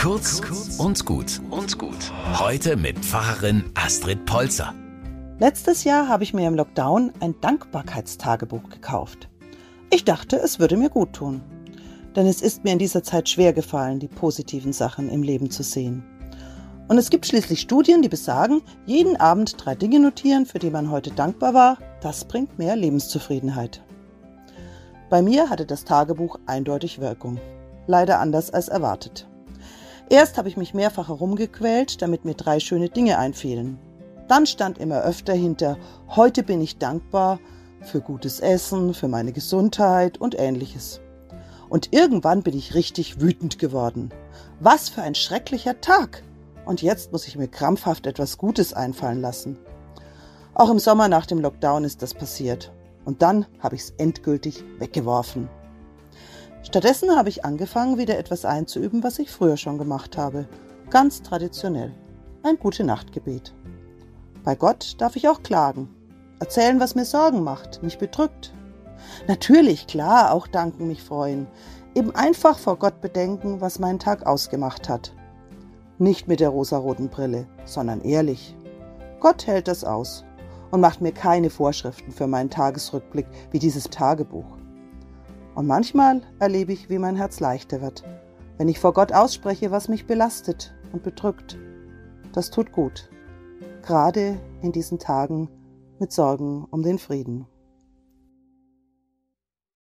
Kurz und gut und gut. Heute mit Pfarrerin Astrid Polzer. Letztes Jahr habe ich mir im Lockdown ein Dankbarkeitstagebuch gekauft. Ich dachte, es würde mir gut tun. Denn es ist mir in dieser Zeit schwer gefallen, die positiven Sachen im Leben zu sehen. Und es gibt schließlich Studien, die besagen, jeden Abend drei Dinge notieren, für die man heute dankbar war, das bringt mehr Lebenszufriedenheit. Bei mir hatte das Tagebuch eindeutig Wirkung. Leider anders als erwartet. Erst habe ich mich mehrfach herumgequält, damit mir drei schöne Dinge einfielen. Dann stand immer öfter hinter, heute bin ich dankbar für gutes Essen, für meine Gesundheit und ähnliches. Und irgendwann bin ich richtig wütend geworden. Was für ein schrecklicher Tag! Und jetzt muss ich mir krampfhaft etwas Gutes einfallen lassen. Auch im Sommer nach dem Lockdown ist das passiert. Und dann habe ich es endgültig weggeworfen. Stattdessen habe ich angefangen, wieder etwas einzuüben, was ich früher schon gemacht habe. Ganz traditionell. Ein gute Nachtgebet. Bei Gott darf ich auch klagen. Erzählen, was mir Sorgen macht, mich bedrückt. Natürlich, klar, auch danken, mich freuen. Eben einfach vor Gott bedenken, was meinen Tag ausgemacht hat. Nicht mit der rosaroten Brille, sondern ehrlich. Gott hält das aus und macht mir keine Vorschriften für meinen Tagesrückblick wie dieses Tagebuch. Und manchmal erlebe ich, wie mein Herz leichter wird, wenn ich vor Gott ausspreche, was mich belastet und bedrückt. Das tut gut, gerade in diesen Tagen mit Sorgen um den Frieden.